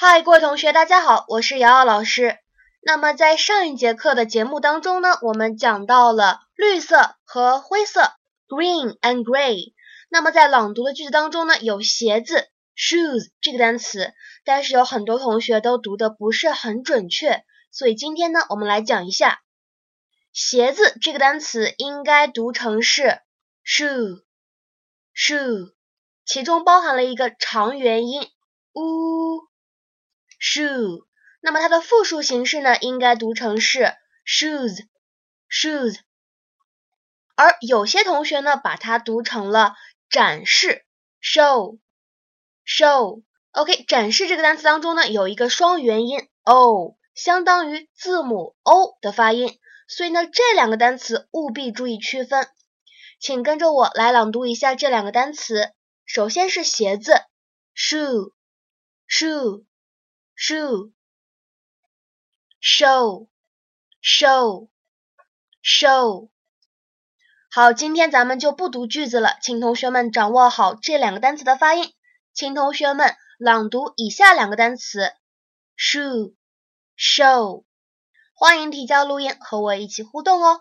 嗨，各位同学，大家好，我是瑶瑶老师。那么在上一节课的节目当中呢，我们讲到了绿色和灰色，green and gray。那么在朗读的句子当中呢，有鞋子 shoes 这个单词，但是有很多同学都读的不是很准确，所以今天呢，我们来讲一下鞋子这个单词应该读成是 shoe shoe，其中包含了一个长元音 u shoe。那么它的复数形式呢，应该读成是 shoes shoes。而有些同学呢，把它读成了展示 show show。OK，展示这个单词当中呢，有一个双元音 o，相当于字母 o 的发音，所以呢，这两个单词务必注意区分。请跟着我来朗读一下这两个单词。首先是鞋子，shoe shoe shoe。show show show。好，今天咱们就不读句子了，请同学们掌握好这两个单词的发音。请同学们朗读以下两个单词：shoe show。欢迎提交录音和我一起互动哦。